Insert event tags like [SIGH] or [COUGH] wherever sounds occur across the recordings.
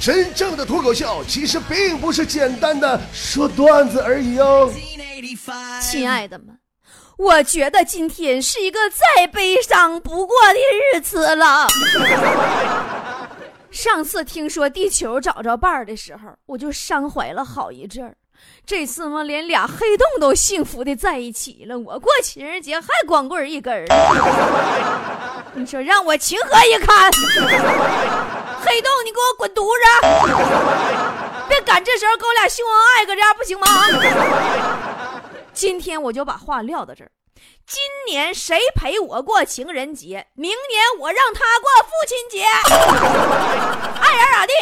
真正的脱口秀其实并不是简单的说段子而已哦。亲爱的们，我觉得今天是一个再悲伤不过的日子了。[LAUGHS] 上次听说地球找着伴儿的时候，我就伤怀了好一阵儿。这次嘛，连俩黑洞都幸福的在一起了。我过情人节还光棍一根儿，[LAUGHS] 你说让我情何以堪？黑洞，你给我滚犊子！[LAUGHS] 别赶这时候跟我俩秀恩爱，搁这样不行吗？今天我就把话撂到这儿。今年谁陪我过情人节？明年我让他过父亲节，[LAUGHS] 爱咋咋地。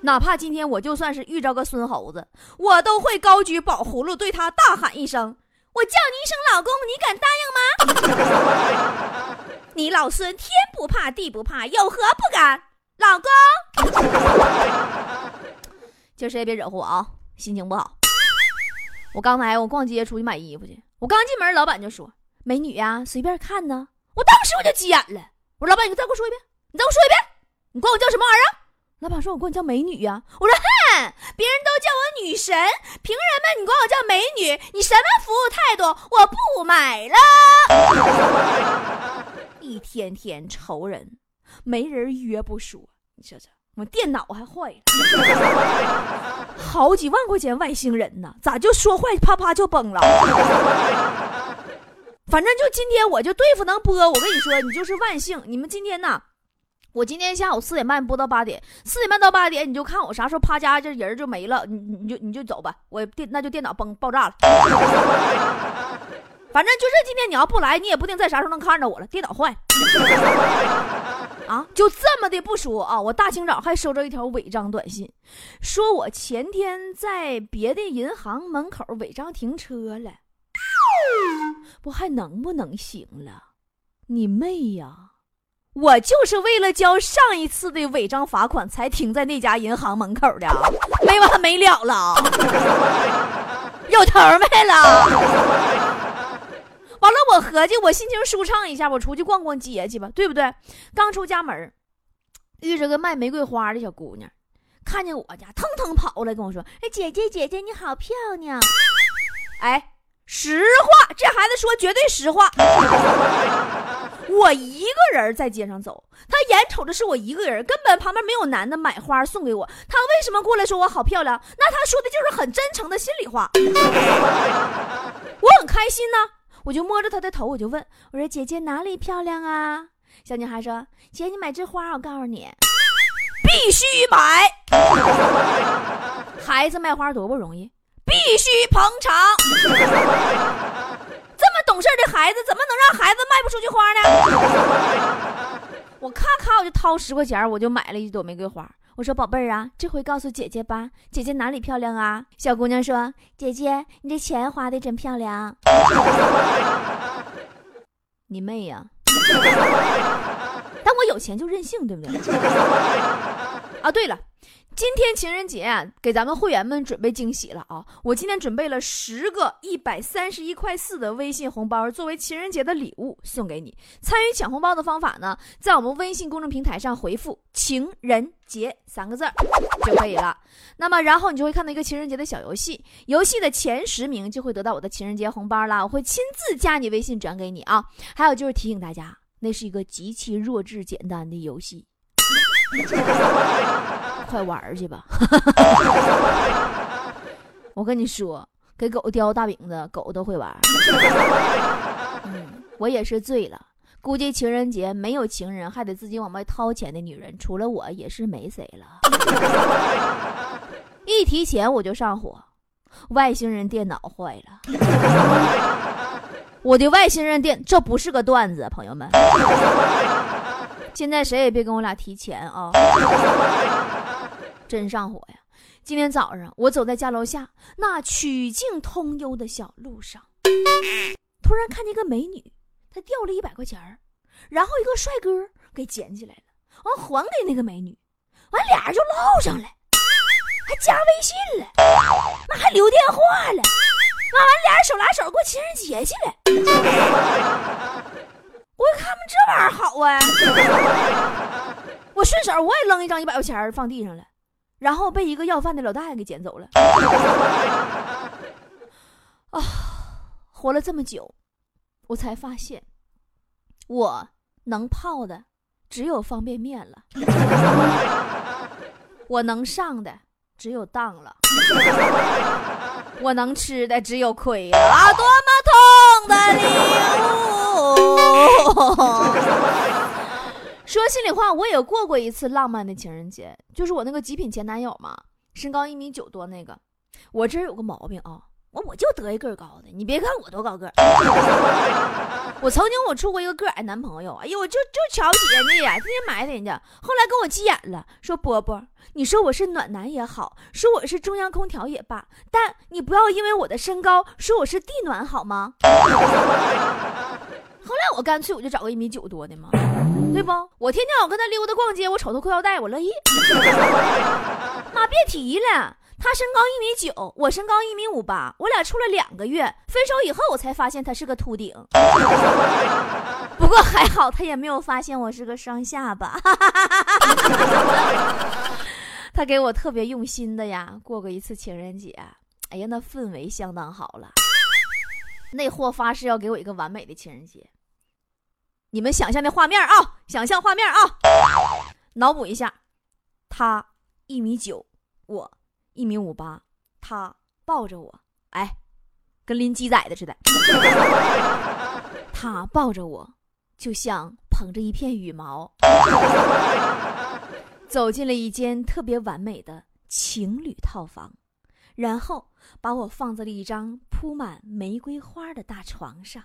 哪怕今天我就算是遇着个孙猴子，我都会高举宝葫芦对他大喊一声：“我叫你一声老公，你敢答应吗？” [LAUGHS] 你老孙天不怕地不怕，有何不敢？老公，[LAUGHS] 今儿谁也别惹乎我啊！心情不好。我刚才我逛街出去买衣服去，我刚进门，老板就说：“美女呀，随便看呢。”我当时我就急眼了，我说：“老板，你再给我说一遍，你再给我说一遍，你管我叫什么玩意儿？”老板说：“我管你叫美女呀。”我说：“哼，别人都叫我女神，凭什么你管我叫美女？你什么服务态度？我不买了。一天天愁人，没人约不说，你说这我电脑还坏了，[LAUGHS] 好几万块钱外星人呢，咋就说坏啪啪就崩了？反正就今天我就对付能播，我跟你说，你就是万幸。你们今天呢？我今天下午四点半播到八点，四点半到八点，你就看我啥时候啪家，这人就没了，你你就你就走吧，我电那就电脑崩爆炸了。反正就是今天你要不来，你也不定在啥时候能看着我了，电脑坏。[LAUGHS] 啊，就这么的不说啊，我大清早还收着一条违章短信，说我前天在别的银行门口违章停车了，不还能不能行了？你妹呀！我就是为了交上一次的违章罚款才停在那家银行门口的，没完没了了，[LAUGHS] 有头没了。完了，我合计我心情舒畅一下，我出去逛逛街去吧，对不对？刚出家门，遇着个卖玫瑰花的小姑娘，看见我家，腾腾跑过来跟我说：“哎，姐姐姐姐，你好漂亮！”哎，实话，这孩子说绝对实话。我一个人在街上走，他眼瞅着是我一个人，根本旁边没有男的买花送给我。他为什么过来说我好漂亮？那他说的就是很真诚的心里话。我很开心呢，我就摸着她的头，我就问我说：“姐姐哪里漂亮啊？”小女孩说：“姐，你买这花，我告诉你，必须买。[LAUGHS] 孩子卖花多不容易，必须捧场。[LAUGHS] ”这么懂事的孩子怎么能让孩子卖不出去花呢？[LAUGHS] 我咔咔我就掏十块钱，我就买了一朵玫瑰花。我说：“宝贝儿啊，这回告诉姐姐吧，姐姐哪里漂亮啊？”小姑娘说：“姐姐，你这钱花的真漂亮。”你妹呀！[LAUGHS] 但我有钱就任性，对不对？[LAUGHS] 啊，对了。今天情人节，给咱们会员们准备惊喜了啊！我今天准备了十个一百三十一块四的微信红包，作为情人节的礼物送给你。参与抢红包的方法呢，在我们微信公众平台上回复“情人节”三个字儿就可以了。那么，然后你就会看到一个情人节的小游戏，游戏的前十名就会得到我的情人节红包啦！我会亲自加你微信转给你啊！还有就是提醒大家，那是一个极其弱智简单的游戏。快玩去吧！[LAUGHS] 我跟你说，给狗叼大饼子，狗都会玩。嗯，我也是醉了。估计情人节没有情人，还得自己往外掏钱的女人，除了我也是没谁了。[LAUGHS] 一提钱我就上火，外星人电脑坏了。[LAUGHS] 我的外星人电，这不是个段子，朋友们。现在谁也别跟我俩提钱啊！真上火呀！今天早上我走在家楼下那曲径通幽的小路上，突然看见一个美女，她掉了一百块钱然后一个帅哥给捡起来了，完还给那个美女，完俩人就唠上了，还加微信了，那还留电话了，完完俩人手拉手过情人节去了。我一看这玩意儿好啊！我顺手我也扔一张一百块钱放地上了，然后被一个要饭的老大爷给捡走了。[LAUGHS] 啊，活了这么久，我才发现，我能泡的只有方便面了，[LAUGHS] 我能上的只有当了，我能吃的只有亏了啊！多么痛的领悟！说心里话，我也过过一次浪漫的情人节，就是我那个极品前男友嘛，身高一米九多那个。我这有个毛病啊，我我就得一个高的。你别看我多高个，[LAUGHS] 我曾经我处过一个个矮男朋友，哎呦，我就就瞧不起人家呀，天天埋汰人家。后来跟我急眼了，说波波，你说我是暖男也好，说我是中央空调也罢，但你不要因为我的身高说我是地暖好吗？后来我干脆我就找个一米九多的嘛，对不？我天天我跟他溜达逛街，我瞅他裤腰带，我乐意。[LAUGHS] 妈，别提了，他身高一米九，我身高一米五八，我俩处了两个月，分手以后我才发现他是个秃顶。[LAUGHS] 不过还好，他也没有发现我是个双下巴。[LAUGHS] 他给我特别用心的呀，过过一次情人节，哎呀，那氛围相当好了。那货发誓要给我一个完美的情人节。你们想象那画面啊，想象画面啊，脑补一下，他一米九，我一米五八，他抱着我，哎，跟拎鸡仔的似的。他抱着我，就像捧着一片羽毛，走进了一间特别完美的情侣套房，然后把我放在了一张铺满玫瑰花的大床上。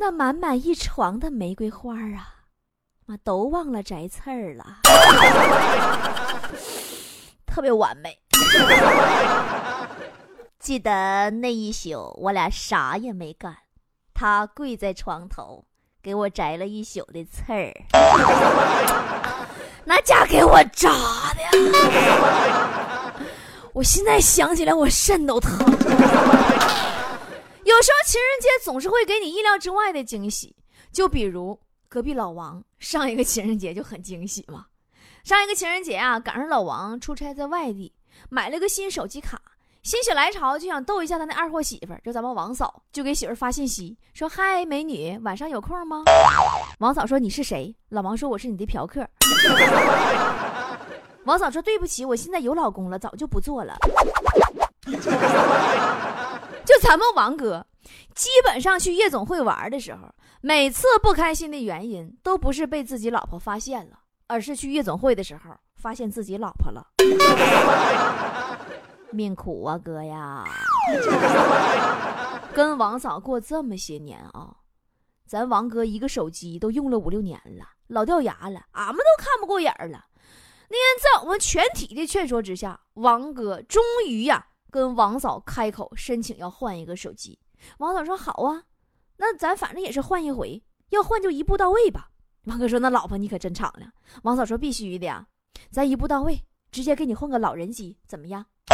那满满一床的玫瑰花啊，妈都忘了摘刺儿了，[LAUGHS] 特别完美。记得那一宿，我俩啥也没干，他跪在床头给我摘了一宿的刺儿，[LAUGHS] 那家给我扎的，[LAUGHS] 我现在想起来我肾都疼。有时候情人节总是会给你意料之外的惊喜，就比如隔壁老王上一个情人节就很惊喜嘛。上一个情人节啊，赶上老王出差在外地，买了个新手机卡，心血来潮就想逗一下他那二货媳妇儿，就咱们王嫂，就给媳妇儿发信息说：“嗨，美女，晚上有空吗？”王嫂说：“你是谁？”老王说：“我是你的嫖客。”王嫂说：“对不起，我现在有老公了，早就不做了。”就咱们王哥，基本上去夜总会玩的时候，每次不开心的原因都不是被自己老婆发现了，而是去夜总会的时候发现自己老婆了。[LAUGHS] 命苦啊，哥呀！跟王嫂过这么些年啊，咱王哥一个手机都用了五六年了，老掉牙了，俺们都看不过眼了。那天在我们全体的劝说之下，王哥终于呀。跟王嫂开口申请要换一个手机，王嫂说好啊，那咱反正也是换一回，要换就一步到位吧。王哥说那老婆你可真敞亮。王嫂说必须的呀，咱一步到位，直接给你换个老人机，怎么样？[LAUGHS]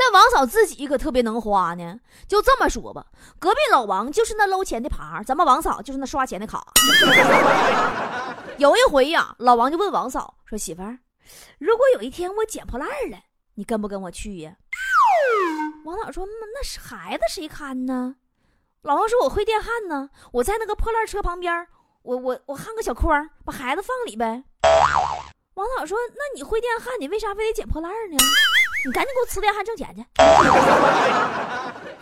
但王嫂自己可特别能花呢，就这么说吧，隔壁老王就是那搂钱的耙，咱们王嫂就是那刷钱的卡。[LAUGHS] 有一回呀，老王就问王嫂说：“媳妇儿，如果有一天我捡破烂了？”你跟不跟我去呀？王嫂说：“那那孩子谁看呢？”老王说：“我会电焊呢，我在那个破烂车旁边，我我我焊个小筐，把孩子放里呗。”王嫂说：“那你会电焊，你为啥非得捡破烂呢？你赶紧给我呲电焊挣钱去。[LAUGHS] ”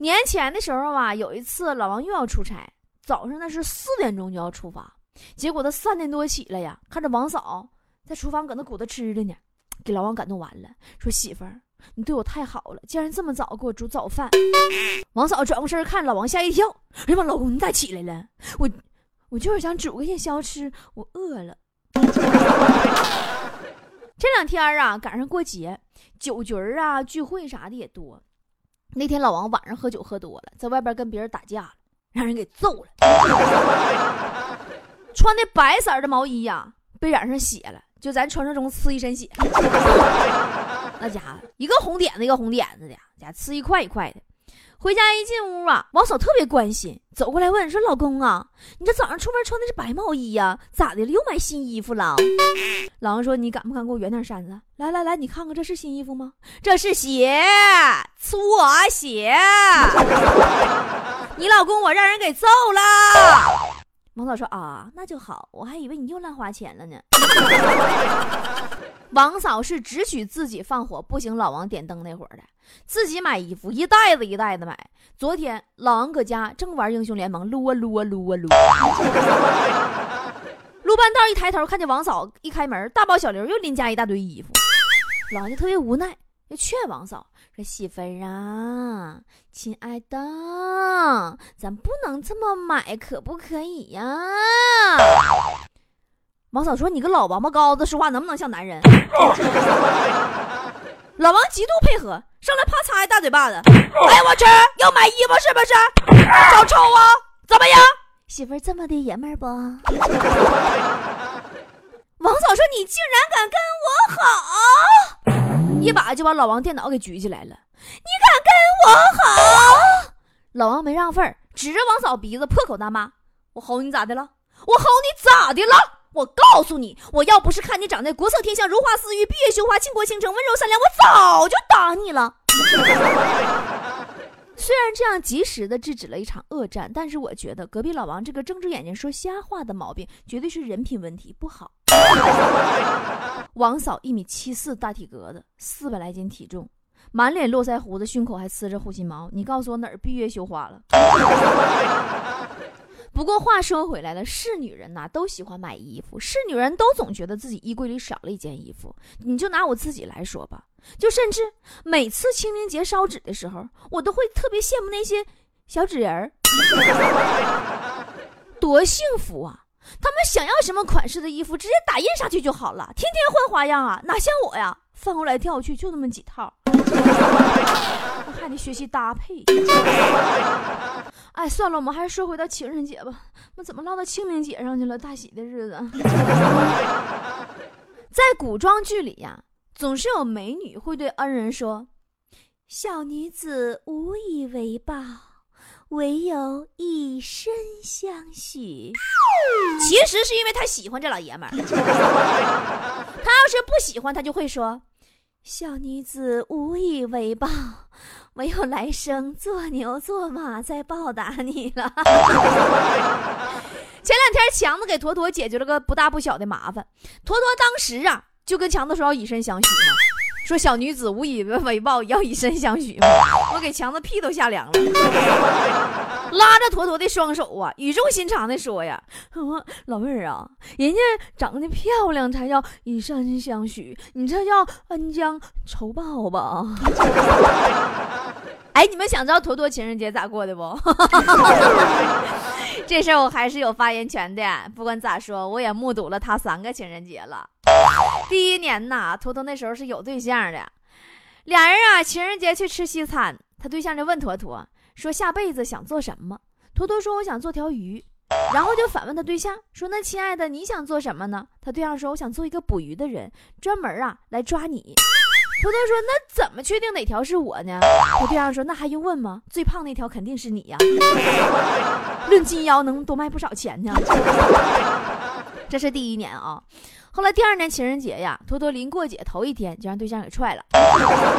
年前的时候啊，有一次老王又要出差，早上那是四点钟就要出发，结果他三点多起来呀，看着王嫂在厨房搁那鼓捣吃的呢。给老王感动完了，说媳妇儿，你对我太好了，竟然这么早给我煮早饭。王嫂转过身看老王，吓一跳，哎呀妈，老公你咋起来了？我我就是想煮个夜宵吃，我饿了。[LAUGHS] 这两天啊，赶上过节，酒局啊、聚会啥的也多。那天老王晚上喝酒喝多了，在外边跟别人打架了，让人给揍了。[LAUGHS] 穿的白色的毛衣呀，被染上血了。就咱传说中呲一身血，那家伙一个红点子一个红点子的，家呲一块一块的。回家一进屋啊，王嫂特别关心，走过来问说：“老公啊，你这早上出门穿的是白毛衣呀？咋的了？又买新衣服了？”老王说：“你敢不敢给我圆点扇子？来来来，你看看这是新衣服吗？这是鞋，搓鞋。[LAUGHS] 你老公我让人给揍了。”王嫂说：“啊，那就好，我还以为你又乱花钱了呢。[LAUGHS] ”王嫂是只许自己放火，不行老王点灯那会儿的，自己买衣服一袋子一袋子买。昨天老王搁家正玩英雄联盟，撸啊撸啊撸啊撸，撸半道一抬头看见王嫂一开门，大包小刘又拎家一大堆衣服，老王就特别无奈，就劝王嫂说：“媳妇儿啊，亲爱的，咱不能这么买，可不可以呀？”王嫂说：“你个老王八羔子，说话能不能像男人？” [LAUGHS] 老王极度配合，上来啪嚓一大嘴巴子。哎呀我去，要买衣服是不是？找抽啊？怎么样？媳妇儿这么的爷们儿不？[LAUGHS] 王嫂说：“你竟然敢跟我好！”一把就把老王电脑给举起来了。你敢跟我吼？老王没让份儿，指着王嫂鼻子破口大骂：“我吼你咋的了？我吼你咋的了？”我告诉你，我要不是看你长得国色天香、如花似玉、闭月羞花、倾国倾城、温柔善良，我早就打你了。[LAUGHS] 虽然这样及时的制止了一场恶战，但是我觉得隔壁老王这个睁着眼睛说瞎话的毛病，绝对是人品问题不好。[LAUGHS] 王嫂一米七四，大体格子，四百来斤体重，满脸络腮胡子，胸口还呲着护心毛。你告诉我哪儿闭月羞花了？[LAUGHS] 不过话说回来了，是女人呐，都喜欢买衣服，是女人都总觉得自己衣柜里少了一件衣服。你就拿我自己来说吧，就甚至每次清明节烧纸的时候，我都会特别羡慕那些小纸人儿，[LAUGHS] 多幸福啊！他们想要什么款式的衣服，直接打印上去就好了，天天换花样啊，哪像我呀，翻过来跳去就那么几套，[LAUGHS] 我还得学习搭配。哎，算了，我们还是说回到情人节吧。那怎么唠到清明节上去了？大喜的日子，[LAUGHS] 在古装剧里呀，总是有美女会对恩人说：“小女子无以为报，唯有以身相许。”其实是因为他喜欢这老爷们儿。[LAUGHS] 他要是不喜欢，他就会说：“小女子无以为报。”唯有来生做牛做马再报答你了。[LAUGHS] 前两天强子给坨坨解决了个不大不小的麻烦，坨坨当时啊就跟强子说要以身相许嘛，说小女子无以为报，要以身相许吗。我给强子屁都吓凉了，[LAUGHS] 拉着坨坨的双手啊，语重心长的说呀：“老妹儿啊，人家长得漂亮才叫以身相许，你这叫恩将仇报吧？” [LAUGHS] 哎，你们想知道坨坨情人节咋过的不？[LAUGHS] 这事儿我还是有发言权的。不管咋说，我也目睹了他三个情人节了。第一年呐，坨坨那时候是有对象的，俩人啊情人节去吃西餐，他对象就问坨坨说下辈子想做什么？坨坨说我想做条鱼，然后就反问他对象说那亲爱的你想做什么呢？他对象说我想做一个捕鱼的人，专门啊来抓你。坨坨说：“那怎么确定哪条是我呢？”他对象说：“那还用问吗？最胖那条肯定是你呀！论金腰能多卖不少钱呢。”这是第一年啊。后来第二年情人节呀，坨坨临过节头一天就让对象给踹了，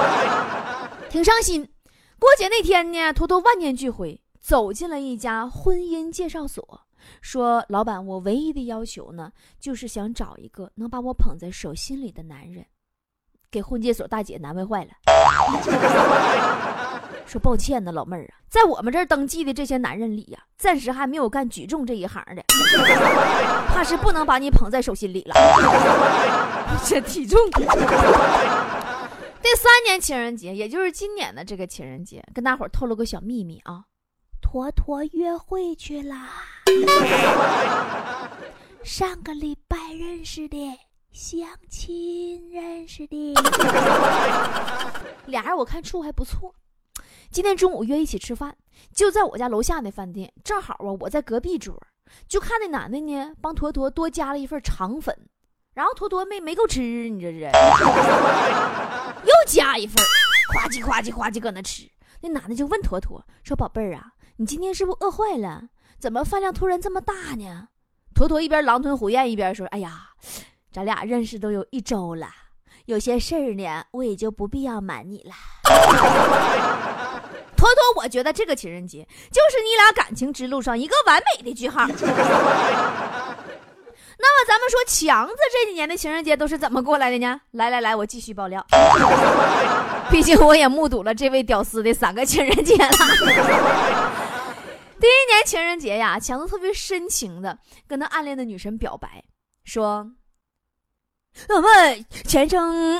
[LAUGHS] 挺伤心。过节那天呢，坨坨万念俱灰，走进了一家婚姻介绍所，说：“老板，我唯一的要求呢，就是想找一个能把我捧在手心里的男人。”给婚介所大姐难为坏了，[LAUGHS] 说抱歉呢，老妹儿啊，在我们这儿登记的这些男人里呀，暂时还没有干举重这一行的，怕是不能把你捧在手心里了。[LAUGHS] 这体重。第三年情人节，也就是今年的这个情人节，跟大伙儿透露个小秘密啊，坨坨约会去啦，上个礼拜认识的。相亲认识的，[LAUGHS] 俩人我看处还不错。今天中午约一起吃饭，就在我家楼下那饭店，正好啊，我在隔壁桌，就看那男的呢，帮坨坨多加了一份肠粉，然后坨坨没没够吃，你这是，[LAUGHS] 又加一份，夸叽夸叽夸叽搁那吃。那男的就问坨坨说：“宝贝儿啊，你今天是不是饿坏了？怎么饭量突然这么大呢？”坨坨一边狼吞虎咽一边说：“哎呀，咱俩认识都有一周了，有些事儿呢，我也就不必要瞒你了。” [LAUGHS] 坨坨，我觉得这个情人节就是你俩感情之路上一个完美的句号。[LAUGHS] 那么咱们说强子这几年的情人节都是怎么过来的呢？来来来，我继续爆料。[LAUGHS] 毕竟我也目睹了这位屌丝的三个情人节了。[LAUGHS] 第一年情人节呀，强子特别深情的跟他暗恋的女神表白，说：“我们前生，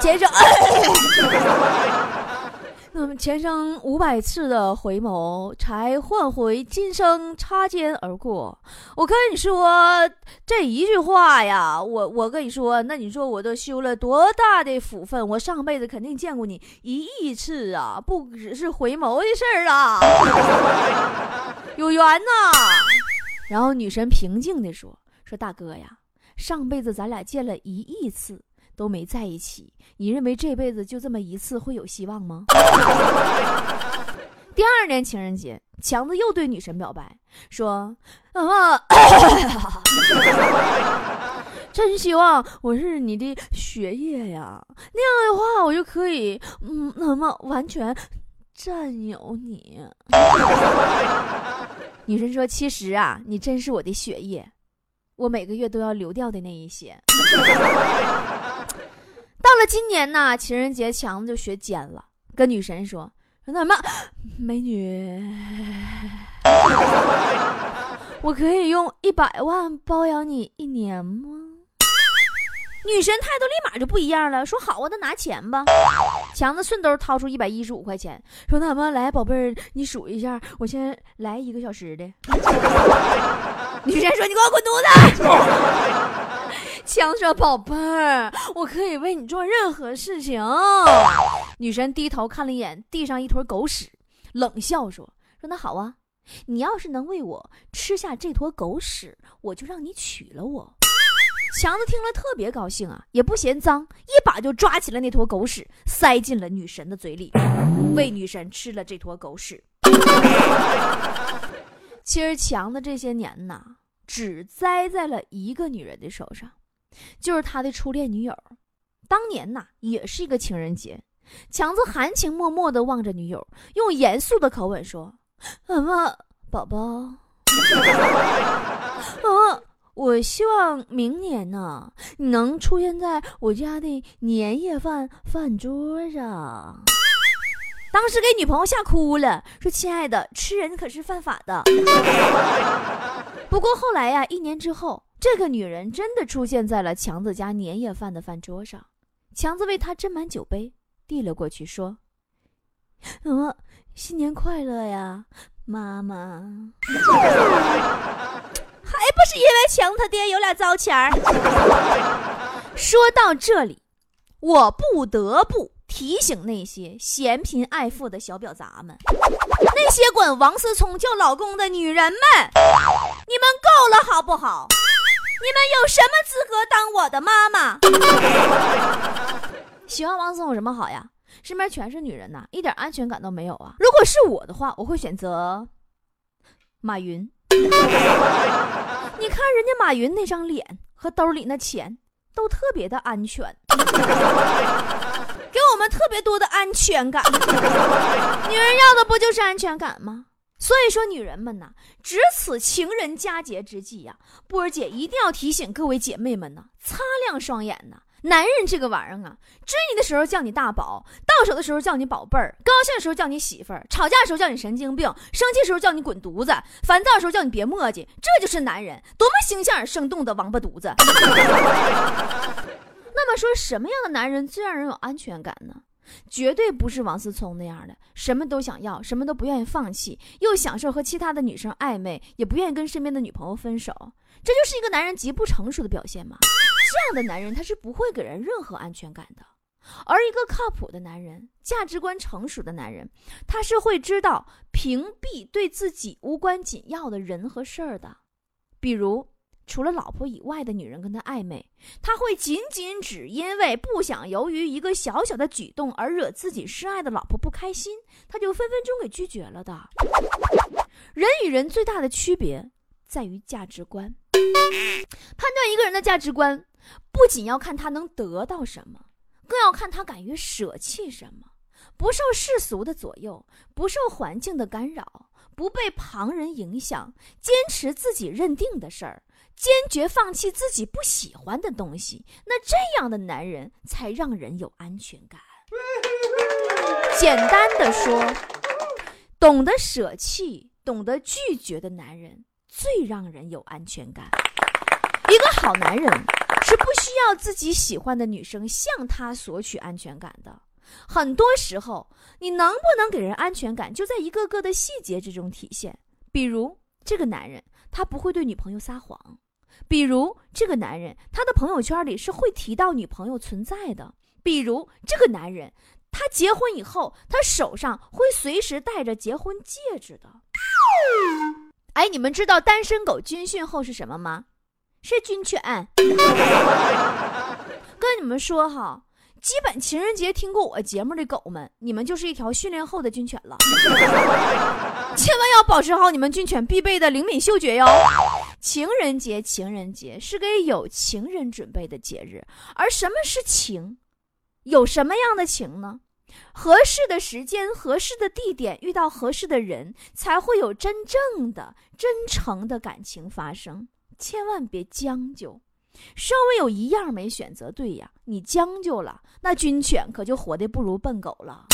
前生。”前生五百次的回眸，才换回今生擦肩而过。我跟你说这一句话呀，我我跟你说，那你说我都修了多大的福分？我上辈子肯定见过你一亿次啊，不只是回眸的事儿啊，有缘呐。然后女神平静地说：“说大哥呀，上辈子咱俩见了一亿次。”都没在一起，你认为这辈子就这么一次会有希望吗？[LAUGHS] 第二年情人节，强子又对女神表白，说：“啊，[COUGHS] 真希望我是你的血液呀，那样的话我就可以，嗯，那么完全占有你。[LAUGHS] ”女神说：“其实啊，你真是我的血液，我每个月都要流掉的那一些。”到了今年呢，情人节强子就学奸了，跟女神说：“说那什么，美女，我可以用一百万包养你一年吗？”女神态度立马就不一样了，说：“好啊，那拿钱吧。”强子顺兜掏出一百一十五块钱，说：“那什么，来，宝贝儿，你数一下，我先来一个小时的。”女神说：“你给我滚犊子！”强说：“宝贝儿，我可以为你做任何事情。”女神低头看了一眼地上一坨狗屎，冷笑说：“说那好啊，你要是能为我吃下这坨狗屎，我就让你娶了我。”强子听了特别高兴啊，也不嫌脏，一把就抓起了那坨狗屎，塞进了女神的嘴里，为女神吃了这坨狗屎。其实强子这些年呐，只栽在了一个女人的手上。就是他的初恋女友，当年呐也是一个情人节，强子含情脉脉地望着女友，用严肃的口吻说：“什么，宝宝？啊，我希望明年呢，你能出现在我家的年夜饭饭桌上。”当时给女朋友吓哭了，说：“亲爱的，吃人可是犯法的。”不过后来呀，一年之后。这个女人真的出现在了强子家年夜饭的饭桌上，强子为她斟满酒杯，递了过去，说：“嗯，新年快乐呀，妈妈。[LAUGHS] ”还不是因为强他爹有俩糟钱儿。[LAUGHS] 说到这里，我不得不提醒那些嫌贫爱富的小婊砸们，那些管王思聪叫老公的女人们，你们够了好不好？你们有什么资格当我的妈妈？[LAUGHS] 喜欢王思聪有什么好呀？身边全是女人呐，一点安全感都没有啊！如果是我的话，我会选择马云。[LAUGHS] 你看人家马云那张脸和兜里那钱，都特别的安全，给我们特别多的安全感。女人要的不就是安全感吗？所以说，女人们呐，值此情人佳节之际呀，波儿姐一定要提醒各位姐妹们呐，擦亮双眼呐！男人这个玩意儿啊，追你的时候叫你大宝，到手的时候叫你宝贝儿，高兴的时候叫你媳妇儿，吵架的时候叫你神经病，生气的时候叫你滚犊子，烦躁的时候叫你别磨叽，这就是男人，多么形象而生动的王八犊子！[LAUGHS] 那么说，什么样的男人最让人有安全感呢？绝对不是王思聪那样的，什么都想要，什么都不愿意放弃，又享受和其他的女生暧昧，也不愿意跟身边的女朋友分手，这就是一个男人极不成熟的表现吗？这样的男人他是不会给人任何安全感的，而一个靠谱的男人，价值观成熟的男人，他是会知道屏蔽对自己无关紧要的人和事儿的，比如除了老婆以外的女人跟他暧昧，他会仅仅只因为不想由于一个小小的举动而惹自己深爱的老婆不开心，他就分分钟给拒绝了的。人与人最大的区别在于价值观，判断一个人的价值观，不仅要看他能得到什么，更要看他敢于舍弃什么，不受世俗的左右，不受环境的干扰，不被旁人影响，坚持自己认定的事儿。坚决放弃自己不喜欢的东西，那这样的男人才让人有安全感。简单的说，懂得舍弃、懂得拒绝的男人最让人有安全感。一个好男人是不需要自己喜欢的女生向他索取安全感的。很多时候，你能不能给人安全感，就在一个个的细节之中体现。比如，这个男人他不会对女朋友撒谎。比如这个男人，他的朋友圈里是会提到女朋友存在的。比如这个男人，他结婚以后，他手上会随时戴着结婚戒指的。哎，你们知道单身狗军训后是什么吗？是军犬。[LAUGHS] 跟你们说哈。基本情人节听过我节目的狗们，你们就是一条训练后的军犬了。[LAUGHS] 千万要保持好你们军犬必备的灵敏嗅觉哟。情人节，情人节是给有情人准备的节日。而什么是情？有什么样的情呢？合适的时间、合适的地点，遇到合适的人，才会有真正的、真诚的感情发生。千万别将就。稍微有一样没选择对呀，你将就了，那军犬可就活得不如笨狗了。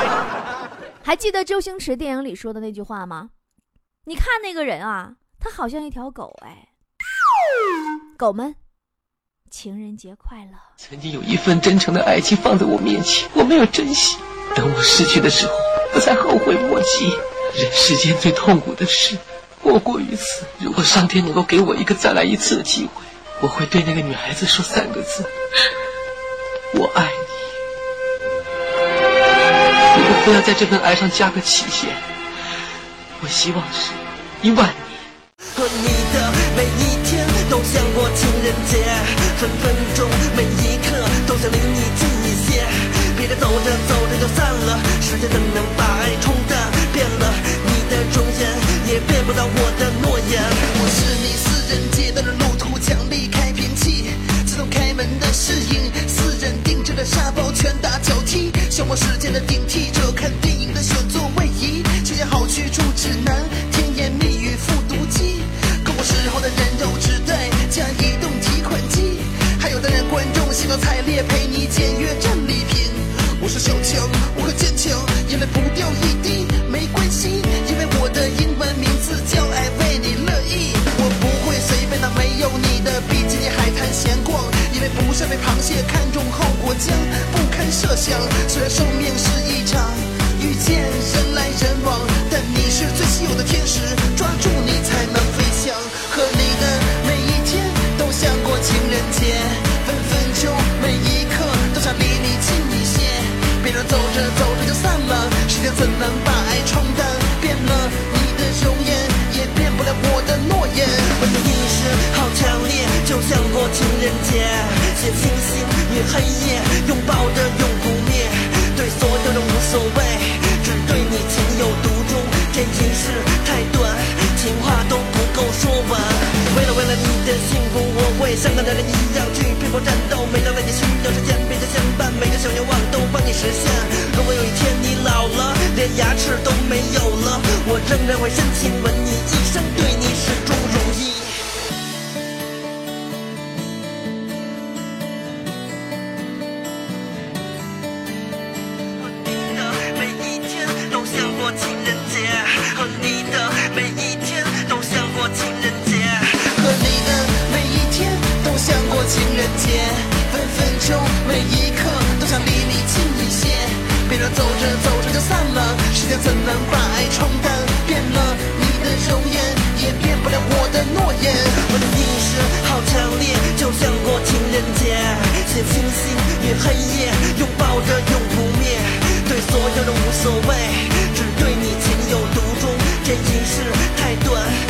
[LAUGHS] 还记得周星驰电影里说的那句话吗？你看那个人啊，他好像一条狗哎。狗们，情人节快乐！曾经有一份真诚的爱情放在我面前，我没有珍惜，等我失去的时候，我才后悔莫及。人世间最痛苦的事，莫过于此。如果上天能够给我一个再来一次的机会。我会对那个女孩子说三个字：“我爱你。”如果非要在这份爱上加个期限，我希望是一万。每一天都像过情人节，分分钟每一刻都想离你近一些。别再走着走着就散了，时间怎能把爱冲淡？变了你的容颜，也变不了我的诺言。我是你私人街道的路途奖励。适应，私人定制的沙包，拳打脚踢，消磨时间的顶替者看电影的选座位移，情节好去处指南，想。虽然生命是一场遇见，人来人往，但你是最稀有的天使，抓住你才能飞翔。和你的每一天都像过情人节，分分钟每一刻都想离你近一些。别让走着走着就散了，时间怎能把爱冲淡？变了你的容颜，也变不了我的诺言。我的意识好强烈，就像过情人节。写清醒与黑夜，拥抱的人一样去拼搏战斗。每当在你需要时，肩并肩相伴，每个小愿望都帮你实现。如果有一天你老了，连牙齿都没有了，我仍然会深情吻你一生，对清醒与黑夜拥抱着永不灭。对所有人无所谓只对你情有独钟这一世太短。